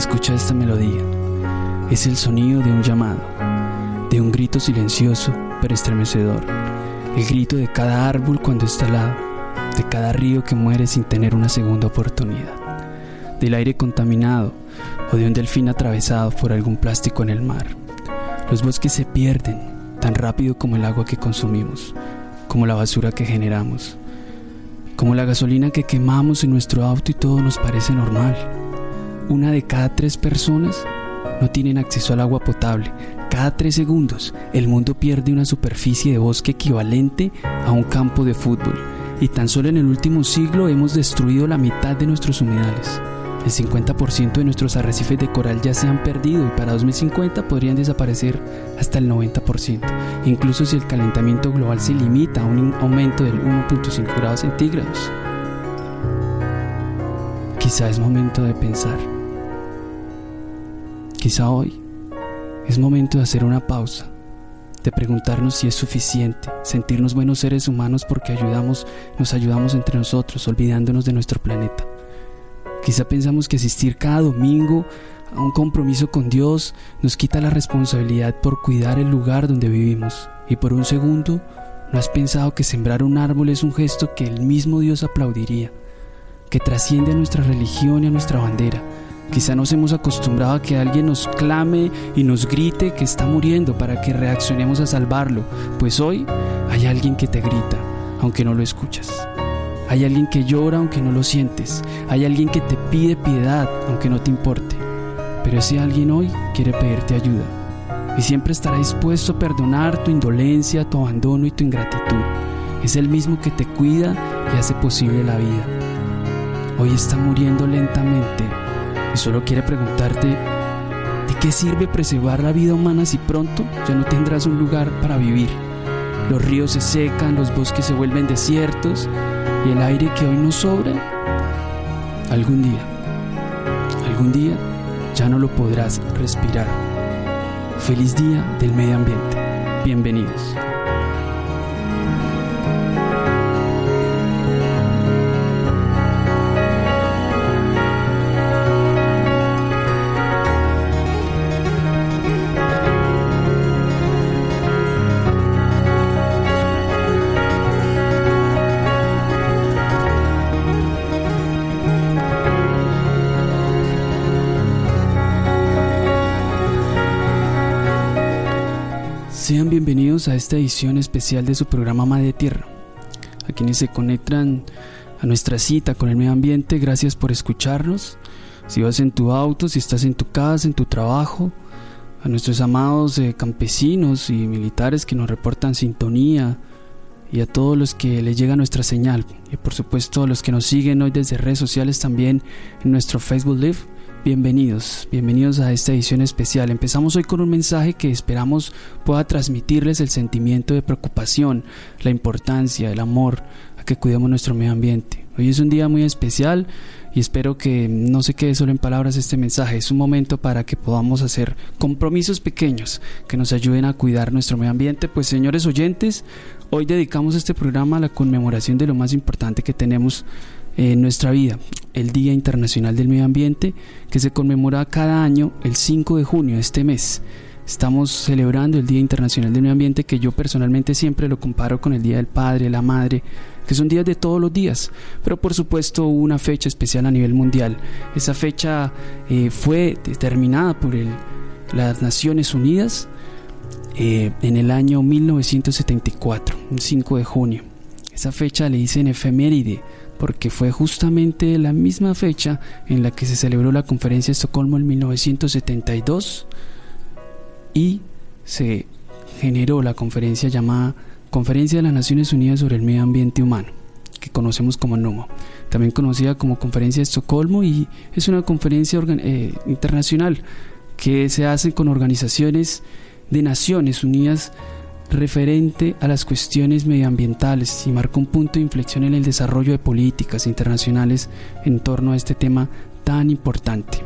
Escucha esta melodía. Es el sonido de un llamado, de un grito silencioso pero estremecedor. El grito de cada árbol cuando está lado, de cada río que muere sin tener una segunda oportunidad, del aire contaminado o de un delfín atravesado por algún plástico en el mar. Los bosques se pierden tan rápido como el agua que consumimos, como la basura que generamos, como la gasolina que quemamos en nuestro auto y todo nos parece normal. Una de cada tres personas no tienen acceso al agua potable. Cada tres segundos el mundo pierde una superficie de bosque equivalente a un campo de fútbol. Y tan solo en el último siglo hemos destruido la mitad de nuestros humedales. El 50% de nuestros arrecifes de coral ya se han perdido y para 2050 podrían desaparecer hasta el 90%, incluso si el calentamiento global se limita a un aumento del 1.5 grados centígrados. Quizá es momento de pensar. Quizá hoy es momento de hacer una pausa, de preguntarnos si es suficiente, sentirnos buenos seres humanos porque ayudamos, nos ayudamos entre nosotros, olvidándonos de nuestro planeta. Quizá pensamos que asistir cada domingo a un compromiso con Dios nos quita la responsabilidad por cuidar el lugar donde vivimos. Y por un segundo, ¿no has pensado que sembrar un árbol es un gesto que el mismo Dios aplaudiría? Que trasciende a nuestra religión y a nuestra bandera. Quizá nos hemos acostumbrado a que alguien nos clame y nos grite que está muriendo para que reaccionemos a salvarlo. Pues hoy hay alguien que te grita, aunque no lo escuchas. Hay alguien que llora aunque no lo sientes. Hay alguien que te pide piedad aunque no te importe. Pero ese alguien hoy quiere pedirte ayuda. Y siempre estará dispuesto a perdonar tu indolencia, tu abandono y tu ingratitud. Es el mismo que te cuida y hace posible la vida. Hoy está muriendo lentamente y solo quiere preguntarte, ¿de qué sirve preservar la vida humana si pronto ya no tendrás un lugar para vivir? Los ríos se secan, los bosques se vuelven desiertos y el aire que hoy nos sobra, algún día, algún día ya no lo podrás respirar. Feliz día del medio ambiente. Bienvenidos. Edición especial de su programa Madre Tierra. A quienes se conectan a nuestra cita con el medio ambiente, gracias por escucharnos. Si vas en tu auto, si estás en tu casa, en tu trabajo, a nuestros amados eh, campesinos y militares que nos reportan sintonía y a todos los que les llega nuestra señal y por supuesto a los que nos siguen hoy desde redes sociales también en nuestro Facebook Live Bienvenidos, bienvenidos a esta edición especial. Empezamos hoy con un mensaje que esperamos pueda transmitirles el sentimiento de preocupación, la importancia, el amor a que cuidemos nuestro medio ambiente. Hoy es un día muy especial y espero que no se quede solo en palabras este mensaje. Es un momento para que podamos hacer compromisos pequeños que nos ayuden a cuidar nuestro medio ambiente. Pues señores oyentes, hoy dedicamos este programa a la conmemoración de lo más importante que tenemos nuestra vida, el Día Internacional del Medio Ambiente, que se conmemora cada año el 5 de junio de este mes. Estamos celebrando el Día Internacional del Medio Ambiente que yo personalmente siempre lo comparo con el Día del Padre, la Madre, que son días de todos los días, pero por supuesto una fecha especial a nivel mundial. Esa fecha eh, fue determinada por el, las Naciones Unidas eh, en el año 1974, el 5 de junio. Esa fecha le dicen efeméride porque fue justamente la misma fecha en la que se celebró la conferencia de Estocolmo en 1972 y se generó la conferencia llamada Conferencia de las Naciones Unidas sobre el Medio Ambiente Humano, que conocemos como NUMO, también conocida como Conferencia de Estocolmo y es una conferencia eh, internacional que se hace con organizaciones de Naciones Unidas referente a las cuestiones medioambientales y marca un punto de inflexión en el desarrollo de políticas internacionales en torno a este tema tan importante.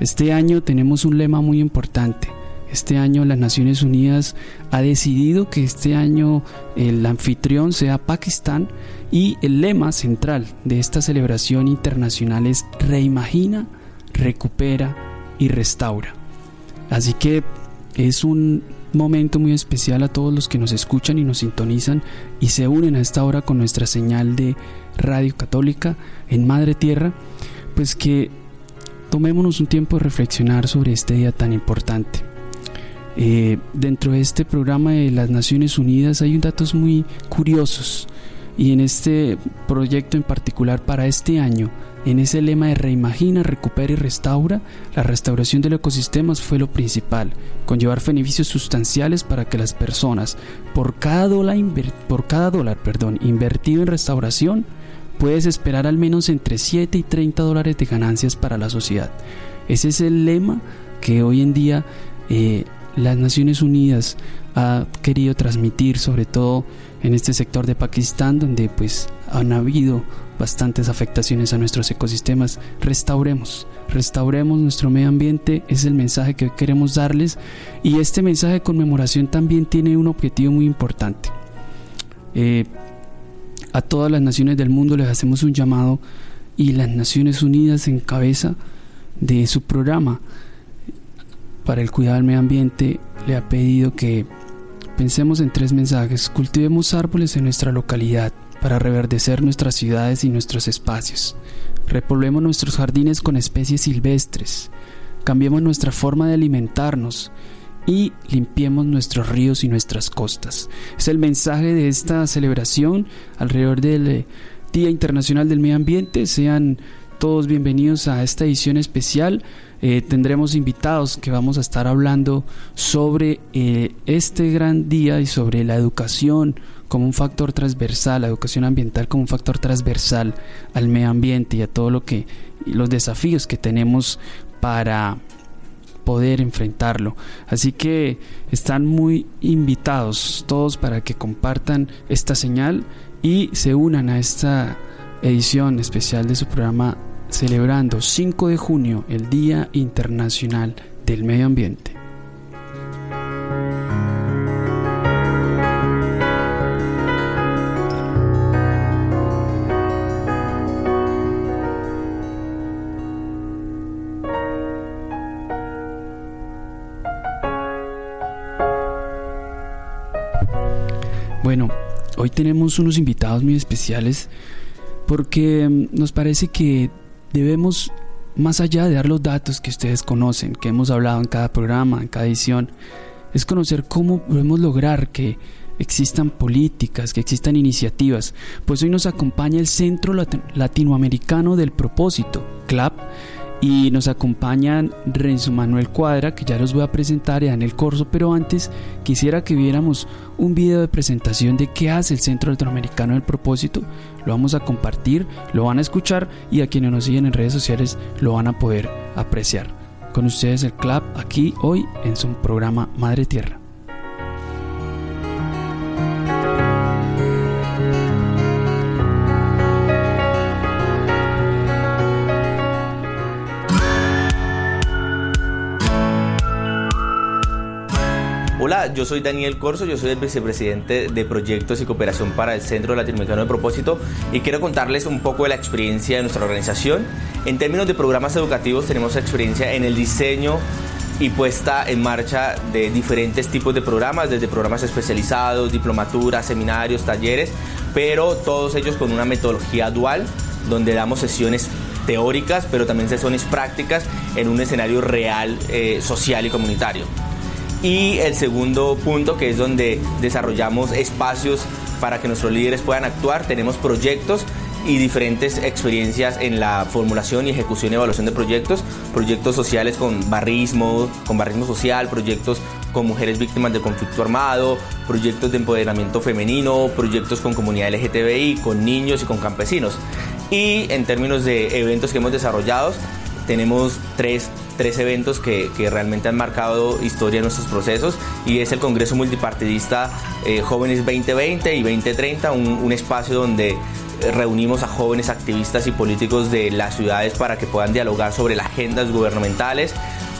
Este año tenemos un lema muy importante. Este año las Naciones Unidas ha decidido que este año el anfitrión sea Pakistán y el lema central de esta celebración internacional es reimagina, recupera, y restaura. Así que es un momento muy especial a todos los que nos escuchan y nos sintonizan y se unen a esta hora con nuestra señal de Radio Católica en Madre Tierra, pues que tomémonos un tiempo de reflexionar sobre este día tan importante. Eh, dentro de este programa de las Naciones Unidas hay datos muy curiosos y en este proyecto en particular para este año, en ese lema de reimagina, recupera y restaura, la restauración del ecosistema fue lo principal, conllevar beneficios sustanciales para que las personas, por cada dólar, por cada dólar perdón, invertido en restauración, puedes esperar al menos entre 7 y 30 dólares de ganancias para la sociedad. Ese es el lema que hoy en día eh, las Naciones Unidas ha querido transmitir, sobre todo en este sector de Pakistán, donde pues han habido bastantes afectaciones a nuestros ecosistemas. Restauremos, restauremos nuestro medio ambiente, es el mensaje que queremos darles y este mensaje de conmemoración también tiene un objetivo muy importante. Eh, a todas las naciones del mundo les hacemos un llamado y las Naciones Unidas en cabeza de su programa para el cuidado del medio ambiente le ha pedido que pensemos en tres mensajes. Cultivemos árboles en nuestra localidad para reverdecer nuestras ciudades y nuestros espacios. Repoblemos nuestros jardines con especies silvestres. Cambiemos nuestra forma de alimentarnos y limpiemos nuestros ríos y nuestras costas. Es el mensaje de esta celebración alrededor del eh, Día Internacional del Medio Ambiente. Sean todos bienvenidos a esta edición especial eh, tendremos invitados que vamos a estar hablando sobre eh, este gran día y sobre la educación como un factor transversal, la educación ambiental como un factor transversal al medio ambiente y a todo lo que los desafíos que tenemos para poder enfrentarlo. Así que están muy invitados todos para que compartan esta señal y se unan a esta edición especial de su programa celebrando 5 de junio el Día Internacional del Medio Ambiente. Bueno, hoy tenemos unos invitados muy especiales porque mm, nos parece que debemos, más allá de dar los datos que ustedes conocen, que hemos hablado en cada programa, en cada edición, es conocer cómo podemos lograr que existan políticas, que existan iniciativas. Pues hoy nos acompaña el Centro Latinoamericano del Propósito, CLAP, y nos acompañan Renzo Manuel Cuadra, que ya los voy a presentar, y el Corso, pero antes quisiera que viéramos un video de presentación de qué hace el Centro Latinoamericano del Propósito. Lo vamos a compartir, lo van a escuchar y a quienes nos siguen en redes sociales lo van a poder apreciar. Con ustedes el CLAP aquí hoy en su programa Madre Tierra. Hola, yo soy Daniel Corso, yo soy el vicepresidente de Proyectos y Cooperación para el Centro Latinoamericano de Propósito y quiero contarles un poco de la experiencia de nuestra organización. En términos de programas educativos tenemos experiencia en el diseño y puesta en marcha de diferentes tipos de programas, desde programas especializados, diplomaturas, seminarios, talleres, pero todos ellos con una metodología dual donde damos sesiones teóricas, pero también sesiones prácticas en un escenario real, eh, social y comunitario. Y el segundo punto, que es donde desarrollamos espacios para que nuestros líderes puedan actuar, tenemos proyectos y diferentes experiencias en la formulación y ejecución y evaluación de proyectos, proyectos sociales con barrismo, con barrismo social, proyectos con mujeres víctimas de conflicto armado, proyectos de empoderamiento femenino, proyectos con comunidad LGTBI, con niños y con campesinos. Y en términos de eventos que hemos desarrollado, tenemos tres tres eventos que, que, realmente han marcado historia en nuestros procesos y es el Congreso Multipartidista eh, Jóvenes 2020 y 2030, un, un espacio donde eh, reunimos a jóvenes activistas y políticos de las ciudades para que puedan dialogar sobre las agendas gubernamentales.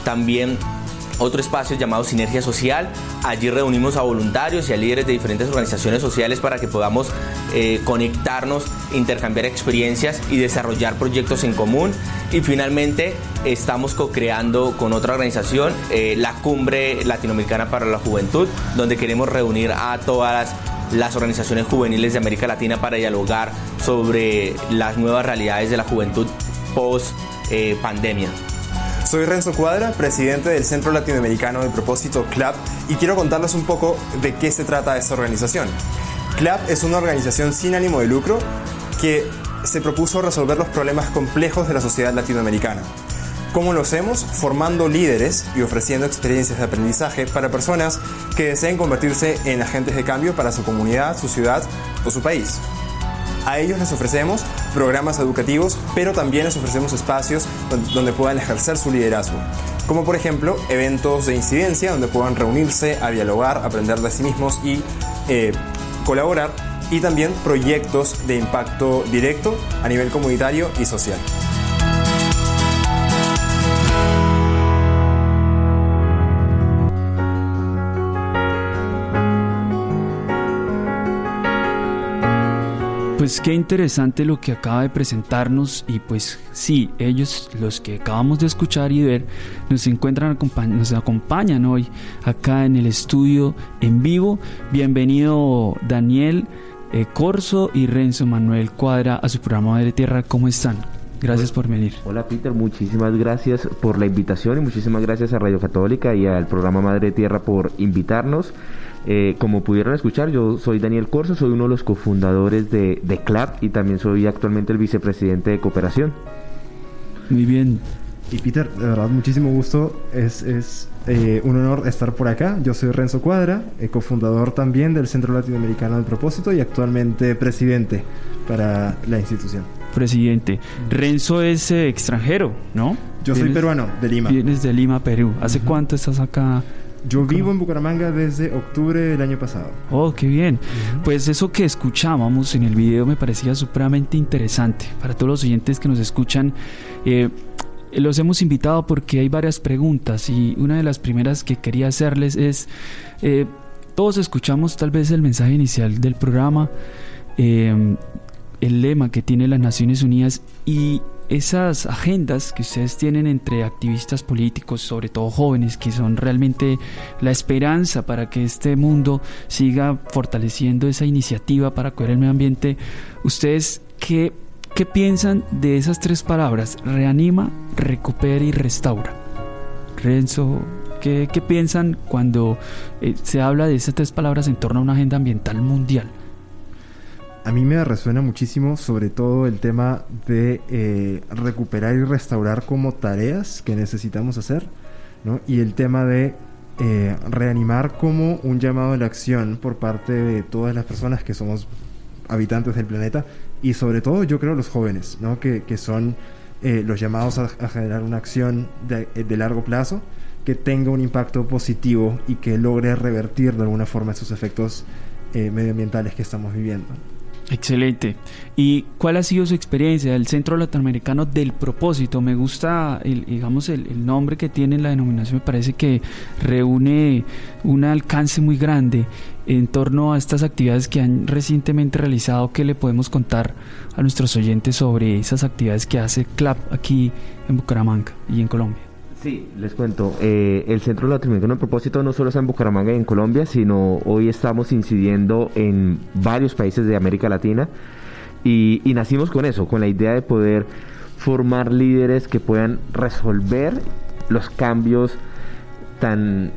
También otro espacio llamado Sinergia Social. Allí reunimos a voluntarios y a líderes de diferentes organizaciones sociales para que podamos eh, conectarnos, intercambiar experiencias y desarrollar proyectos en común. Y finalmente estamos co-creando con otra organización eh, la Cumbre Latinoamericana para la Juventud, donde queremos reunir a todas las organizaciones juveniles de América Latina para dialogar sobre las nuevas realidades de la juventud post eh, pandemia. Soy Renzo Cuadra, presidente del Centro Latinoamericano de Propósito CLAP y quiero contarles un poco de qué se trata esta organización. CLAP es una organización sin ánimo de lucro que se propuso resolver los problemas complejos de la sociedad latinoamericana. ¿Cómo lo hacemos? Formando líderes y ofreciendo experiencias de aprendizaje para personas que deseen convertirse en agentes de cambio para su comunidad, su ciudad o su país. A ellos les ofrecemos programas educativos, pero también les ofrecemos espacios donde puedan ejercer su liderazgo, como por ejemplo eventos de incidencia donde puedan reunirse a dialogar, aprender de sí mismos y eh, colaborar, y también proyectos de impacto directo a nivel comunitario y social. Pues qué interesante lo que acaba de presentarnos y pues sí, ellos, los que acabamos de escuchar y ver, nos encuentran, nos acompañan hoy acá en el estudio en vivo. Bienvenido Daniel eh, Corso y Renzo Manuel Cuadra a su programa Madre Tierra. ¿Cómo están? Gracias por venir. Hola Peter, muchísimas gracias por la invitación y muchísimas gracias a Radio Católica y al programa Madre Tierra por invitarnos. Eh, como pudieron escuchar, yo soy Daniel Corso, soy uno de los cofundadores de, de CLAP y también soy actualmente el vicepresidente de cooperación. Muy bien. Y Peter, de verdad, muchísimo gusto. Es, es eh, un honor estar por acá. Yo soy Renzo Cuadra, eh, cofundador también del Centro Latinoamericano del Propósito y actualmente presidente para la institución. Presidente. Renzo es extranjero, ¿no? Yo soy peruano, de Lima. Vienes de Lima, Perú. ¿Hace cuánto estás acá? Yo vivo en Bucaramanga desde octubre del año pasado. Oh, qué bien. Pues eso que escuchábamos en el video me parecía supremamente interesante. Para todos los oyentes que nos escuchan, eh, los hemos invitado porque hay varias preguntas y una de las primeras que quería hacerles es, eh, todos escuchamos tal vez el mensaje inicial del programa, eh, el lema que tiene las Naciones Unidas y esas agendas que ustedes tienen entre activistas políticos, sobre todo jóvenes, que son realmente la esperanza para que este mundo siga fortaleciendo esa iniciativa para cuidar el medio ambiente, ¿ustedes qué, qué piensan de esas tres palabras? Reanima, recupera y restaura. Renzo, ¿qué, qué piensan cuando eh, se habla de esas tres palabras en torno a una agenda ambiental mundial? A mí me resuena muchísimo sobre todo el tema de eh, recuperar y restaurar como tareas que necesitamos hacer, ¿no? Y el tema de eh, reanimar como un llamado a la acción por parte de todas las personas que somos habitantes del planeta y sobre todo yo creo los jóvenes, ¿no? Que, que son eh, los llamados a, generar una acción de, de largo plazo que tenga un impacto positivo y que logre revertir de alguna forma esos efectos medioambientales que estamos viviendo. Excelente. ¿Y cuál ha sido su experiencia del Centro Latinoamericano del Propósito? Me gusta, el, digamos, el, nombre que tiene la denominación. Me parece que reúne un alcance muy grande en torno a estas actividades que han recientemente realizado. ¿Qué le podemos contar a nuestros oyentes sobre esas actividades que hace CLAP aquí en Bucaramanga y en Colombia? Sí, les cuento. Eh, el Centro Latinoamericano de Propósito no solo está en Bucaramanga y en Colombia, sino hoy estamos incidiendo en varios países de América Latina y, nacimos con eso, con la idea de poder formar líderes que puedan resolver los cambios tan,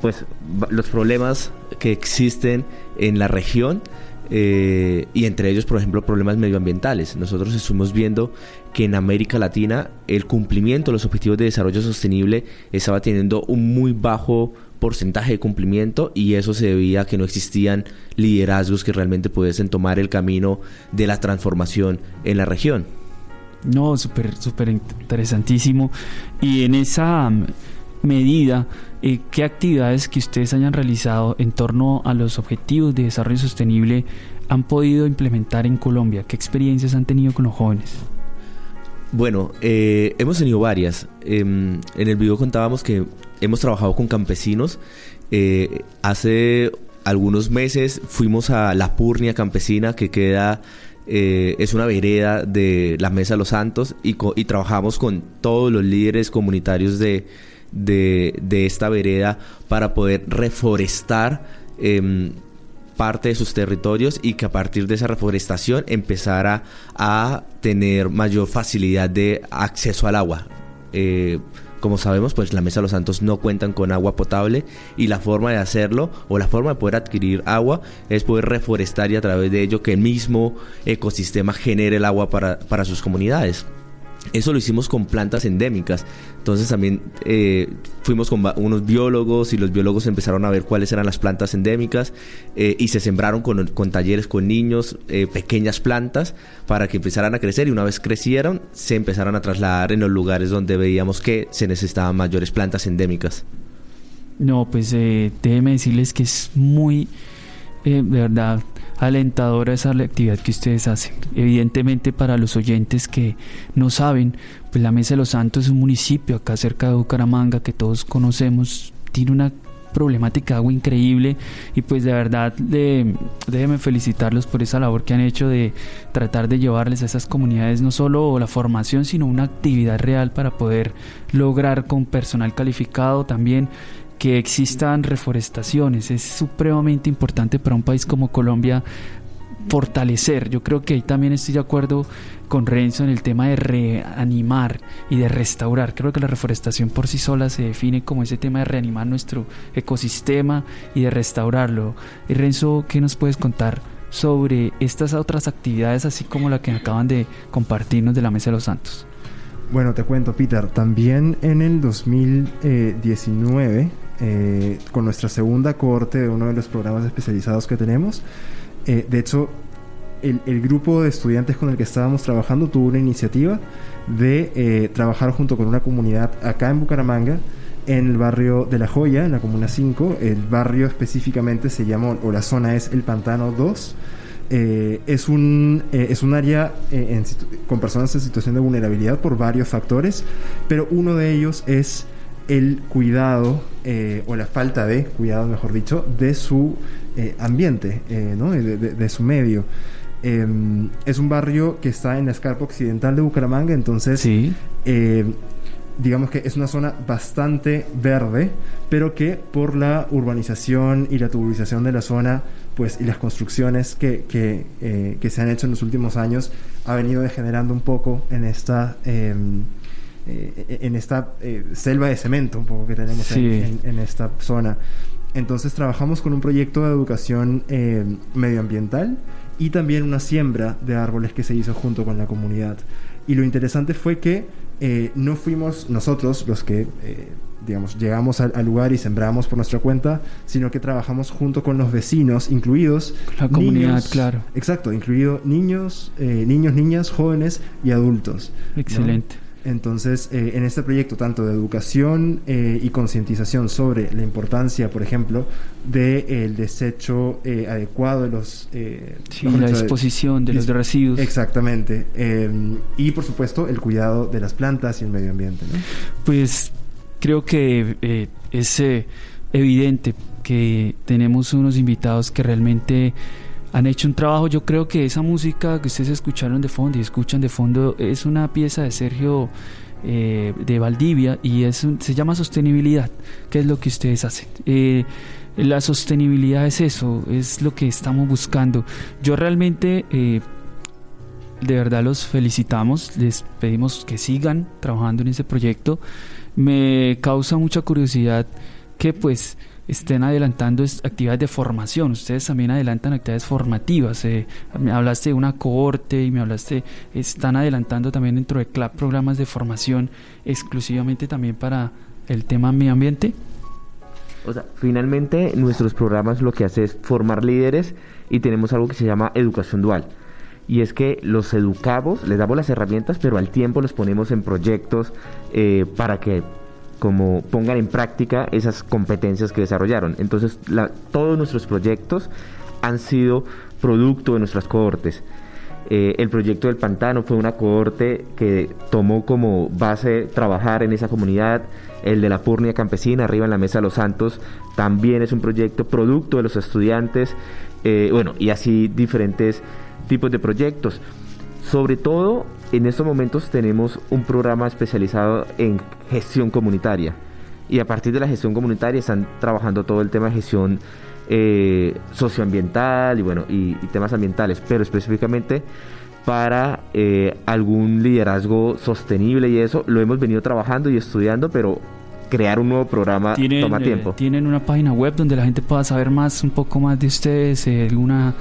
pues, los problemas que existen en la región eh, y entre ellos, por ejemplo, problemas medioambientales. Nosotros estuvimos viendo que en América Latina el cumplimiento de los objetivos de desarrollo sostenible estaba teniendo un muy bajo porcentaje de cumplimiento y eso se debía a que no existían liderazgos que realmente pudiesen tomar el camino de la transformación en la región. No, súper, súper interesantísimo. Y en esa mm, medida, eh, ¿qué actividades que ustedes hayan realizado en torno a los objetivos de desarrollo sostenible han podido implementar en Colombia? ¿Qué experiencias han tenido con los jóvenes? Bueno, eh, hemos tenido varias. Em, en el video contábamos que hemos trabajado con campesinos. Eh, hace algunos meses fuimos a La Purnia Campesina, que queda eh, es una vereda de la Mesa de los Santos y, y trabajamos con todos los líderes comunitarios de, de, esta vereda para poder reforestar em, parte de sus territorios y que a partir de esa reforestación empezara a tener mayor facilidad de acceso al agua. Eh, como sabemos, pues la Mesa de los Santos no cuentan con agua potable y la forma de hacerlo o la forma de poder adquirir agua es poder reforestar y a través de ello que el mismo ecosistema genere el agua para, para sus comunidades. Eso lo hicimos con plantas endémicas. Entonces también eh, fuimos con unos biólogos y los biólogos empezaron a ver cuáles eran las plantas endémicas eh, y se sembraron con, talleres con niños eh, pequeñas plantas para que empezaran a crecer y una vez crecieron se empezaron a trasladar en los lugares donde veíamos que se necesitaban mayores plantas endémicas. No, pues déjeme decirles que es muy, de verdad, alentadora esa actividad que ustedes hacen. Evidentemente para los oyentes que no saben, pues la Mesa de los Santos es un municipio acá cerca de Bucaramanga que todos conocemos, tiene una problemática agua increíble y pues de verdad de, déjenme felicitarlos por esa labor que han hecho de tratar de llevarles a esas comunidades no solo la formación sino una actividad real para poder lograr con personal calificado también que existan reforestaciones. Es supremamente importante para un país como Colombia fortalecer. Yo creo que ahí también estoy de acuerdo con Renzo en el tema de reanimar y de restaurar. Creo que la reforestación por sí sola se define como ese tema de reanimar nuestro ecosistema y de restaurarlo. Y Renzo, ¿qué nos puedes contar sobre estas otras actividades así como la que acaban de compartirnos de la Mesa de los Santos? Bueno, te cuento, Peter. También en el 2019 eh, con nuestra segunda cohorte de uno de los programas especializados que tenemos. Eh, de hecho, el, grupo de estudiantes con el que estábamos trabajando tuvo una iniciativa de eh, trabajar junto con una comunidad acá en Bucaramanga, en el barrio de La Joya, en la Comuna 5. El barrio específicamente se llama, o la zona es el Pantano 2. es, un, es un área con personas en situación de vulnerabilidad por varios factores, pero uno de ellos es el cuidado eh, o la falta de cuidado, mejor dicho, de su eh, ambiente, eh, ¿no? de, su medio. Em, es un barrio que está en la escarpa occidental de Bucaramanga, entonces sí. digamos que es una zona bastante verde, pero que por la urbanización y la tubulización de la zona, pues y las construcciones que, que, que se han hecho en los últimos años, ha venido degenerando un poco en esta em, eh, en esta eh, selva de cemento un poco que tenemos en, esta zona. Entonces trabajamos con un proyecto de educación eh, medioambiental y también una siembra de árboles que se hizo junto con la comunidad. Y lo interesante fue que no fuimos nosotros los que, digamos, llegamos al, lugar y sembramos por nuestra cuenta, sino que trabajamos junto con los vecinos, incluidos la comunidad, claro. Exacto, incluido niños, niños, niñas, jóvenes y adultos. Excelente. Entonces, eh, en este proyecto, tanto de educación eh, y concientización sobre la importancia, por ejemplo, del de, desecho eh, adecuado de los... sí, la disposición de, los residuos. Exactamente. y, por supuesto, el cuidado de las plantas y el medio ambiente. Pues creo que es evidente que tenemos unos invitados que realmente han hecho un trabajo. Yo creo que esa música que ustedes escucharon de fondo y escuchan de fondo es una pieza de Sergio eh, de Valdivia y es se llama sostenibilidad, que es lo que ustedes hacen. Eh, la sostenibilidad es eso, es lo que estamos buscando. Yo realmente, eh, de verdad los felicitamos, les pedimos que sigan trabajando en ese proyecto. Me causa mucha curiosidad que pues estén adelantando actividades de formación. Ustedes también adelantan actividades formativas. Eh, me hablaste de una cohorte y me hablaste, están adelantando también dentro de CLAP programas de formación exclusivamente también para el tema medio ambiente. O sea, finalmente nuestros programas lo que hace es formar líderes y tenemos algo que se llama educación dual. Y es que los educamos, les damos las herramientas, pero al tiempo los ponemos en proyectos eh, para que como pongan en práctica esas competencias que desarrollaron. Entonces, todos nuestros proyectos han sido producto de nuestras cohortes. Eh, el proyecto del pantano fue una cohorte que tomó como base trabajar en esa comunidad. El de la Purnia Campesina, arriba en la Mesa de los Santos, también es un proyecto producto de los estudiantes. Eh, bueno, y así diferentes tipos de proyectos. Sobre todo, en estos momentos tenemos un programa especializado en gestión comunitaria. Y a partir de la gestión comunitaria están trabajando todo el tema de gestión eh, socioambiental y bueno y, temas ambientales, pero específicamente para eh, algún liderazgo sostenible y eso lo hemos venido trabajando y estudiando, pero crear un nuevo programa toma tiempo. Eh, ¿Tienen una página web donde la gente pueda saber más, un poco más de ustedes, alguna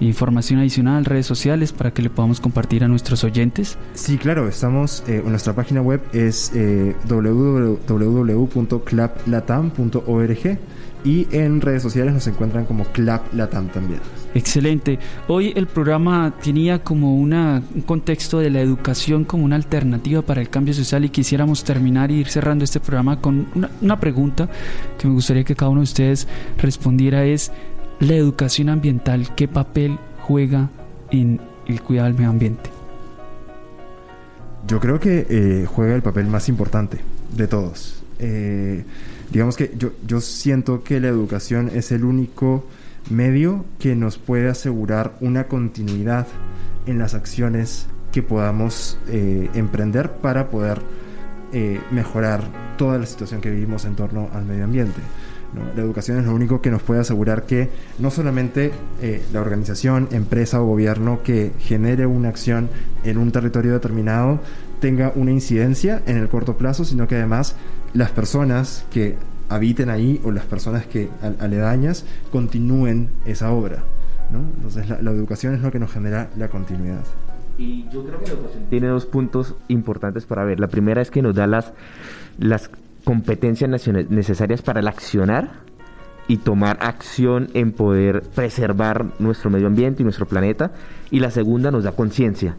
información adicional, redes sociales para que le podamos compartir a nuestros oyentes? Sí, claro, estamos, en nuestra página web es eh, www.claplatam.org y en redes sociales nos encuentran como Clap Latam también. Excelente. Hoy el programa tenía como una, un contexto de la educación como una alternativa para el cambio social y quisiéramos terminar y ir cerrando este programa con una, una pregunta que me gustaría que cada uno de ustedes respondiera es la educación ambiental, ¿qué papel juega en el cuidado del medio ambiente? Yo creo que eh, juega el papel más importante de todos. Eh, digamos que yo, yo siento que la educación es el único medio que nos puede asegurar una continuidad en las acciones que podamos eh, emprender para poder eh, mejorar toda la situación que vivimos en torno al medio ambiente. La educación es lo único que nos puede asegurar que no solamente eh, la organización, empresa o gobierno que genere una acción en un territorio determinado tenga una incidencia en el corto plazo, sino que además las personas que habiten ahí o las personas que aledañas continúen esa obra. ¿no? Entonces la, educación es lo que nos genera la continuidad. Y yo creo que la educación tiene dos puntos importantes para ver. La primera es que nos da las, las competencias necesarias para el accionar y tomar acción en poder preservar nuestro medio ambiente y nuestro planeta. Y la segunda nos da conciencia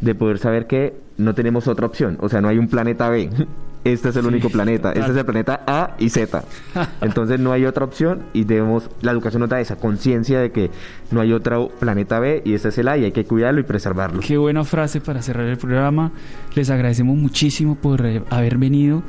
de poder saber que no tenemos otra opción, o sea, no hay un planeta B. Este es el único planeta, este es el planeta A y Z. Entonces no hay otra opción y debemos, la educación nos da esa conciencia de que no hay otro planeta B y este es el A y hay que cuidarlo y preservarlo. Qué buena frase para cerrar el programa. Les agradecemos muchísimo por haber venido.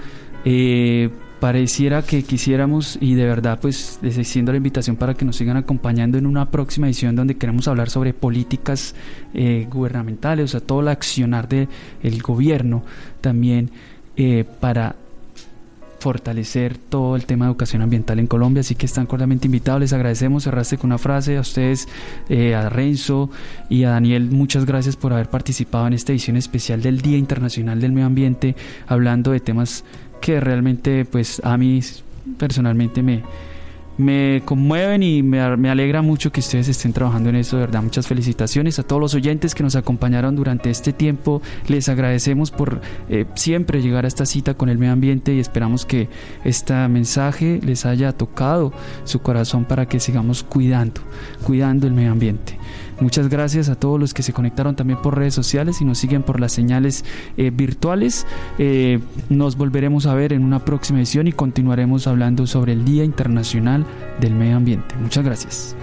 Eh, pareciera que quisiéramos y de verdad pues les extiendo la invitación para que nos sigan acompañando en una próxima edición donde queremos hablar sobre políticas eh, gubernamentales, o sea, todo el accionar del el gobierno también eh, para fortalecer todo el tema de educación ambiental en Colombia, así que están cordialmente invitados, les agradecemos, cerraste con una frase a ustedes, eh, a Renzo y a Daniel, muchas gracias por haber participado en esta edición especial del Día Internacional del Medio Ambiente, hablando de temas que realmente pues a mí personalmente me, me conmueven y me, me, alegra mucho que ustedes estén trabajando en eso, de verdad. Muchas felicitaciones a todos los oyentes que nos acompañaron durante este tiempo. Les agradecemos por eh, siempre llegar a esta cita con el medio ambiente y esperamos que este mensaje les haya tocado su corazón para que sigamos cuidando, cuidando el medio ambiente. Muchas gracias a todos los que se conectaron también por redes sociales y nos siguen por las señales eh, virtuales. Eh, nos volveremos a ver en una próxima edición y continuaremos hablando sobre el Día Internacional del Medio Ambiente. Muchas gracias.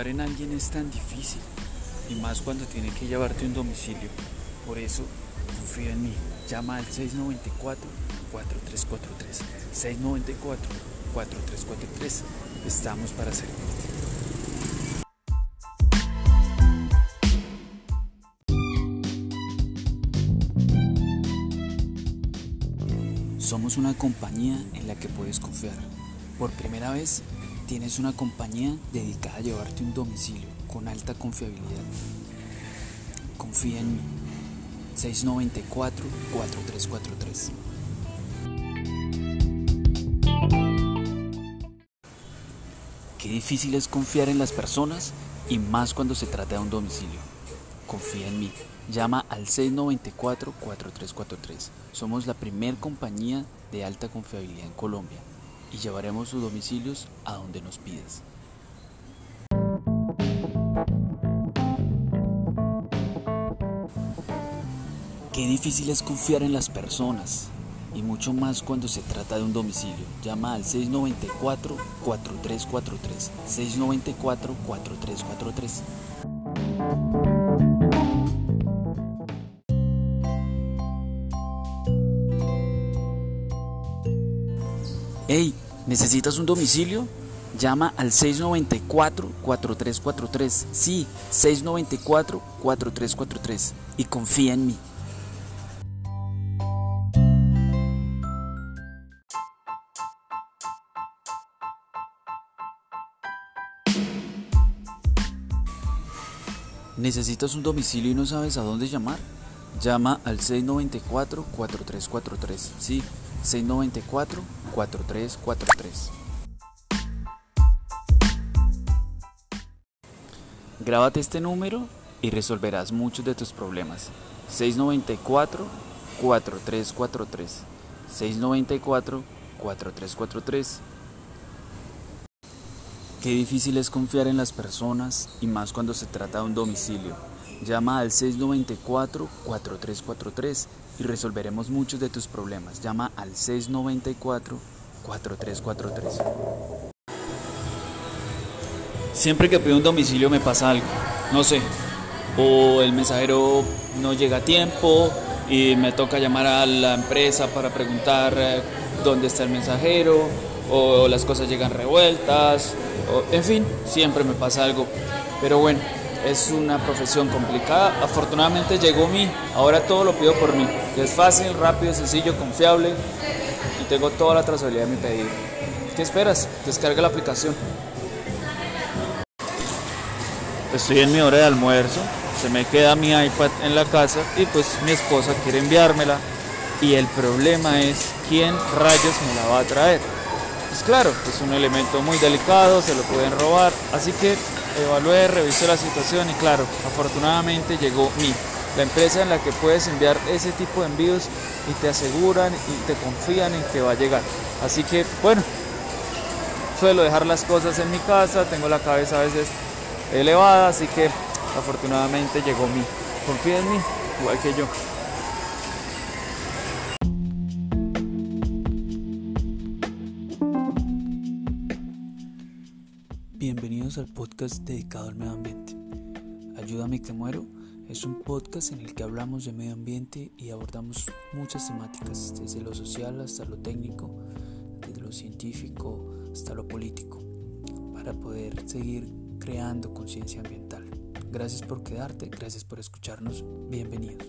Confiar en alguien es tan difícil, y más cuando tiene que llevarte un domicilio. Por eso, confía en mí. Llama al 694-4343. 694-4343. Estamos para servirte. Somos una compañía en la que puedes confiar. Por primera vez, tienes una compañía dedicada a llevarte un domicilio con alta confiabilidad. Confía en mí. 694-4343. Qué difícil es confiar en las personas y más cuando se trata de un domicilio. Confía en mí. Llama al 694-4343. Somos la primer compañía de alta confiabilidad en Colombia y llevaremos sus domicilios a donde nos pidas. Qué difícil es confiar en las personas y mucho más cuando se trata de un domicilio. Llama al 694-4343. 694-4343. ¿Necesitas un domicilio? Llama al 694-4343. Sí, 694-4343. Y confía en mí. ¿Necesitas un domicilio y no sabes a dónde llamar? Llama al 694-4343. Sí, 694-4343. Grábate este número y resolverás muchos de tus problemas. 694-4343. 694-4343. Qué difícil es confiar en las personas y más cuando se trata de un domicilio. Llama al 694-4343 y resolveremos muchos de tus problemas. Llama al 694-4343. Siempre que pido un domicilio me pasa algo, no sé, o el mensajero no llega a tiempo y me toca llamar a la empresa para preguntar eh, dónde está el mensajero, o las cosas llegan revueltas, en fin, siempre me pasa algo. Pero bueno, es una profesión complicada. Afortunadamente llegó mí, ahora todo lo pido por mí. Es fácil, rápido, sencillo, confiable y tengo toda la trazabilidad de mi pedido. ¿Qué esperas? Descarga la aplicación. Estoy en mi hora de almuerzo, se me queda mi iPad en la casa y pues mi esposa quiere enviármela y el problema es quién rayos me la va a traer. Pues claro, es un elemento muy delicado, se lo pueden robar, así que evalué, revisé la situación y claro, afortunadamente llegó mi, la empresa en la que puedes enviar ese tipo de envíos y te aseguran y te confían en que va a llegar. Así que bueno, suelo dejar las cosas en mi casa, tengo la cabeza a veces elevada, así que afortunadamente llegó mi. Confía en mí, igual que yo. Bienvenidos al podcast dedicado al medio ambiente. Ayúdame que muero es un podcast en el que hablamos de medio ambiente y abordamos muchas temáticas, desde lo social hasta lo técnico, desde lo científico hasta lo político, para poder seguir creando conciencia ambiental. Gracias por quedarte, gracias por escucharnos, bienvenidos.